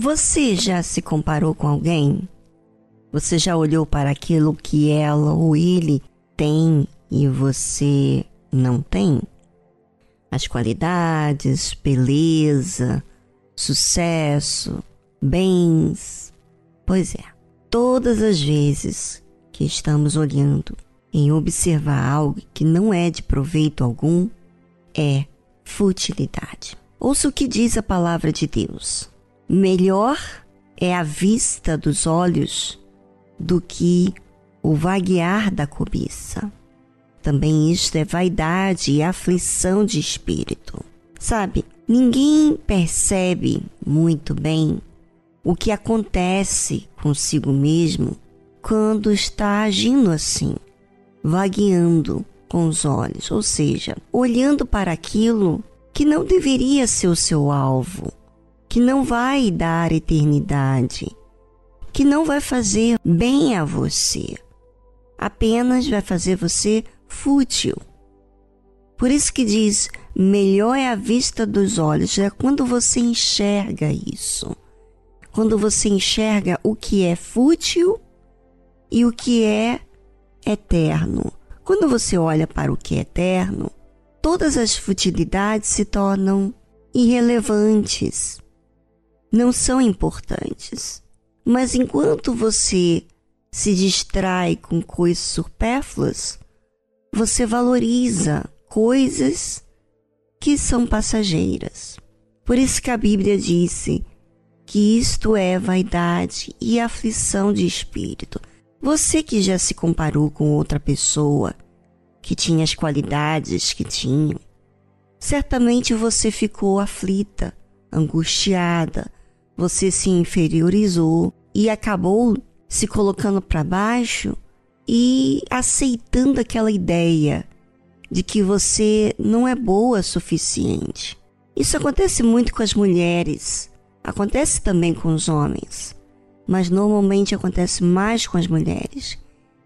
Você já se comparou com alguém? Você já olhou para aquilo que ela ou ele tem e você não tem? As qualidades, beleza, sucesso, bens. Pois é, todas as vezes que estamos olhando em observar algo que não é de proveito algum, é futilidade. Ouça o que diz a palavra de Deus. Melhor é a vista dos olhos do que o vaguear da cobiça. Também isto é vaidade e aflição de espírito. Sabe, ninguém percebe muito bem o que acontece consigo mesmo quando está agindo assim, vagueando com os olhos, ou seja, olhando para aquilo que não deveria ser o seu alvo, que não vai dar eternidade, que não vai fazer bem a você, apenas vai fazer você fútil. Por isso que diz: melhor é a vista dos olhos, é quando você enxerga isso. Quando você enxerga o que é fútil e o que é eterno. Quando você olha para o que é eterno, todas as futilidades se tornam irrelevantes, não são importantes. Mas enquanto você se distrai com coisas supérfluas, você valoriza coisas que são passageiras. Por isso que a Bíblia disse que isto é vaidade e aflição de espírito. Você que já se comparou com outra pessoa que tinha as qualidades que tinha, certamente você ficou aflita, angustiada, você se inferiorizou e acabou se colocando para baixo e aceitando aquela ideia de que você não é boa o suficiente. Isso acontece muito com as mulheres, acontece também com os homens mas normalmente acontece mais com as mulheres,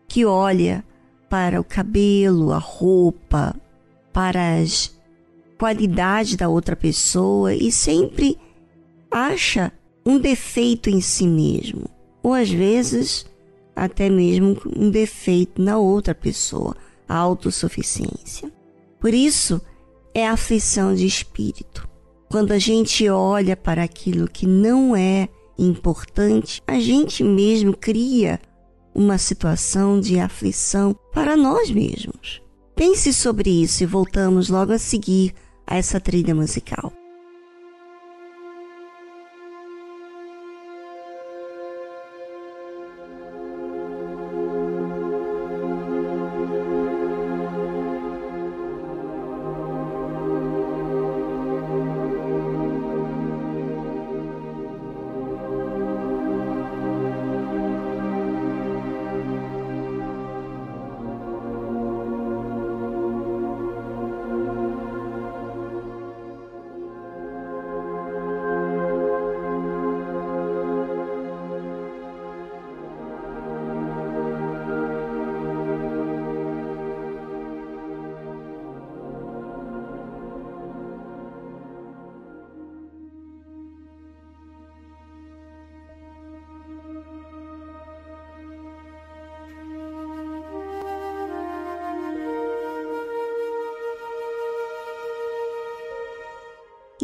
que olha para o cabelo, a roupa, para as qualidades da outra pessoa e sempre acha um defeito em si mesmo, ou às vezes até mesmo um defeito na outra pessoa, a autossuficiência. Por isso é aflição de espírito. Quando a gente olha para aquilo que não é importante, a gente mesmo cria uma situação de aflição para nós mesmos. Pense sobre isso e voltamos logo a seguir a essa trilha musical.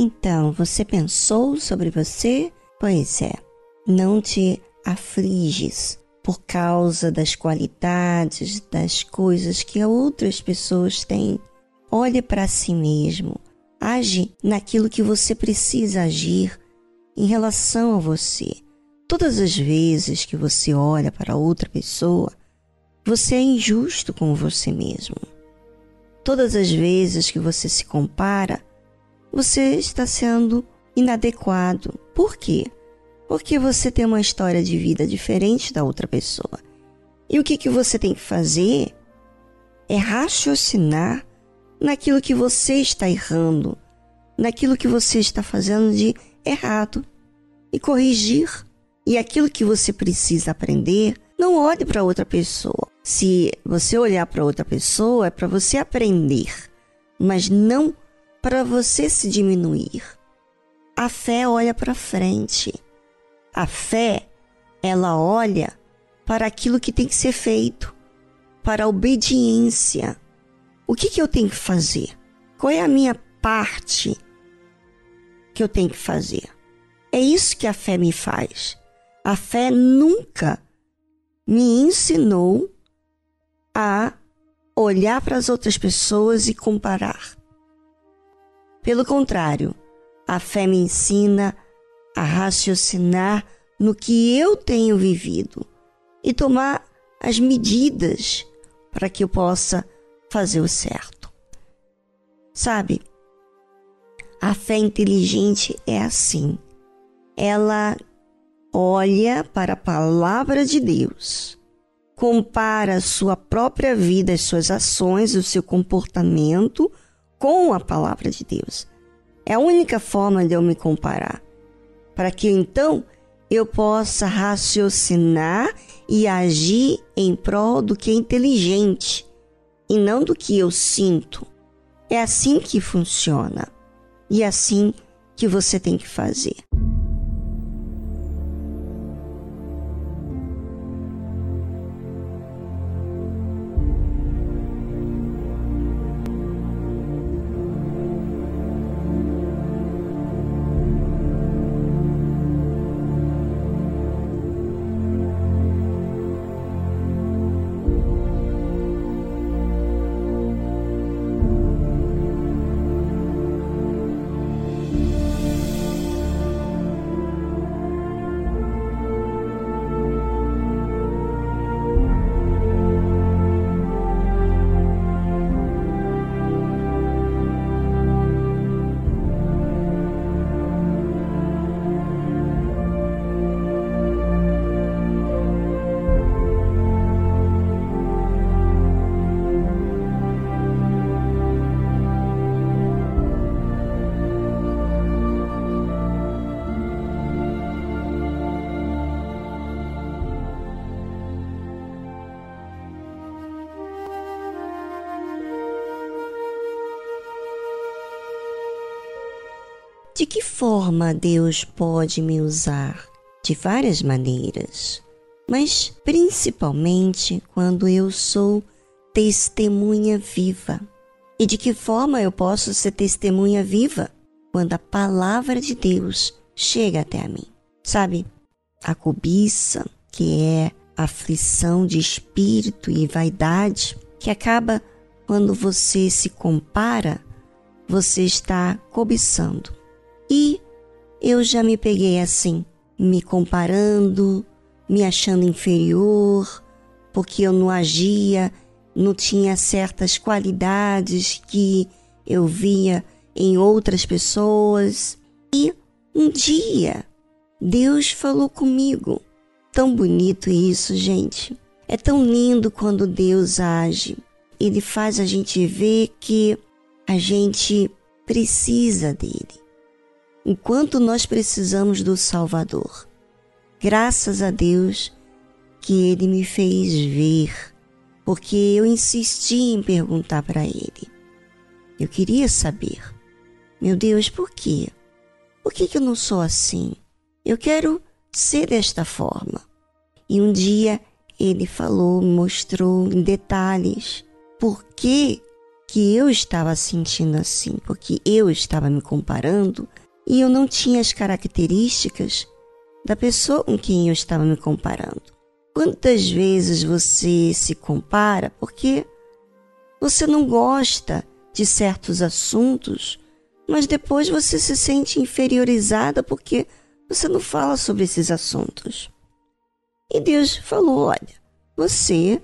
Então, você pensou sobre você? Pois é, não te afliges por causa das qualidades, das coisas que outras pessoas têm. Olhe para si mesmo, age naquilo que você precisa agir em relação a você. Todas as vezes que você olha para outra pessoa, você é injusto com você mesmo. Todas as vezes que você se compara, você está sendo inadequado. Por quê? Porque você tem uma história de vida diferente da outra pessoa. E o que, que você tem que fazer é raciocinar naquilo que você está errando, naquilo que você está fazendo de errado e corrigir. E aquilo que você precisa aprender, não olhe para outra pessoa. Se você olhar para outra pessoa, é para você aprender, mas não para você se diminuir. A fé olha para frente. A fé, ela olha para aquilo que tem que ser feito, para a obediência. O que, que eu tenho que fazer? Qual é a minha parte que eu tenho que fazer? É isso que a fé me faz. A fé nunca me ensinou a olhar para as outras pessoas e comparar. Pelo contrário, a fé me ensina a raciocinar no que eu tenho vivido e tomar as medidas para que eu possa fazer o certo. Sabe, a fé inteligente é assim. Ela olha para a palavra de Deus, compara a sua própria vida, as suas ações, o seu comportamento com a palavra de Deus. É a única forma de eu me comparar, para que então eu possa raciocinar e agir em prol do que é inteligente e não do que eu sinto. É assim que funciona e é assim que você tem que fazer. De que forma Deus pode me usar? De várias maneiras, mas principalmente quando eu sou testemunha viva. E de que forma eu posso ser testemunha viva? Quando a palavra de Deus chega até a mim. Sabe, a cobiça, que é aflição de espírito e vaidade, que acaba quando você se compara, você está cobiçando. E eu já me peguei assim, me comparando, me achando inferior, porque eu não agia, não tinha certas qualidades que eu via em outras pessoas. E um dia Deus falou comigo. Tão bonito isso, gente. É tão lindo quando Deus age. Ele faz a gente ver que a gente precisa dele enquanto nós precisamos do Salvador. Graças a Deus que Ele me fez ver, porque eu insisti em perguntar para Ele. Eu queria saber, meu Deus, por quê? Por que, que eu não sou assim? Eu quero ser desta forma. E um dia ele falou, mostrou em detalhes por que, que eu estava sentindo assim, porque eu estava me comparando e eu não tinha as características da pessoa com quem eu estava me comparando. Quantas vezes você se compara porque você não gosta de certos assuntos, mas depois você se sente inferiorizada porque você não fala sobre esses assuntos. E Deus falou: olha, você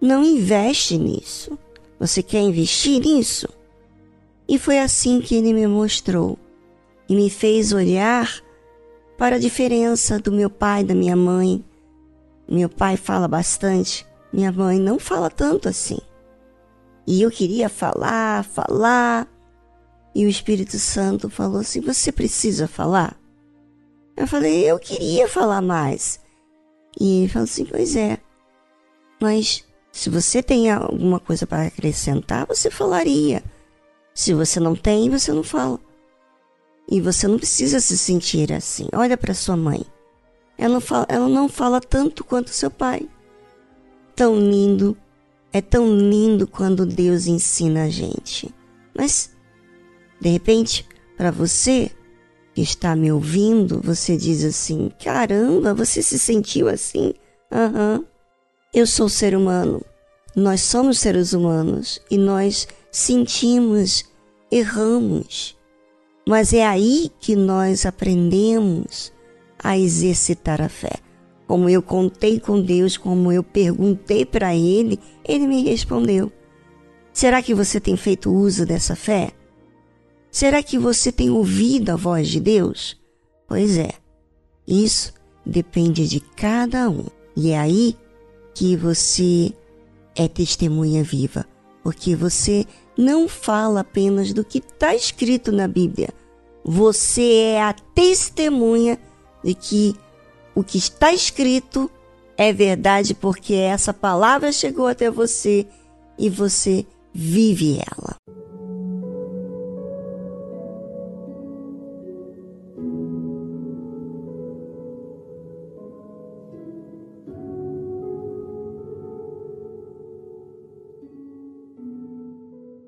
não investe nisso. Você quer investir nisso? E foi assim que ele me mostrou e me fez olhar para a diferença do meu pai e da minha mãe. Meu pai fala bastante, minha mãe não fala tanto assim. E eu queria falar, falar, e o Espírito Santo falou assim: Você precisa falar? Eu falei: Eu queria falar mais. E ele falou assim: Pois é, mas se você tem alguma coisa para acrescentar, você falaria. Se você não tem, você não fala. E você não precisa se sentir assim. Olha para sua mãe. ela, fala, ela não fala tanto quanto seu pai. Tão lindo, é tão lindo quando Deus ensina a gente. Mas, de repente, para você que está me ouvindo, você diz assim: caramba, você se sentiu assim? Aham. Uhum. Eu sou ser humano. Nós somos seres humanos e nós sentimos, erramos. Mas é aí que nós aprendemos a exercitar a fé. Como eu contei com Deus, como eu perguntei para Ele, Ele me respondeu. Será que você tem feito uso dessa fé? Será que você tem ouvido a voz de Deus? Pois é, isso depende de cada um. E é aí que você é testemunha viva, porque você não fala apenas do que está escrito na Bíblia, você é a testemunha de que o que está escrito é verdade, porque essa palavra chegou até você e você vive ela.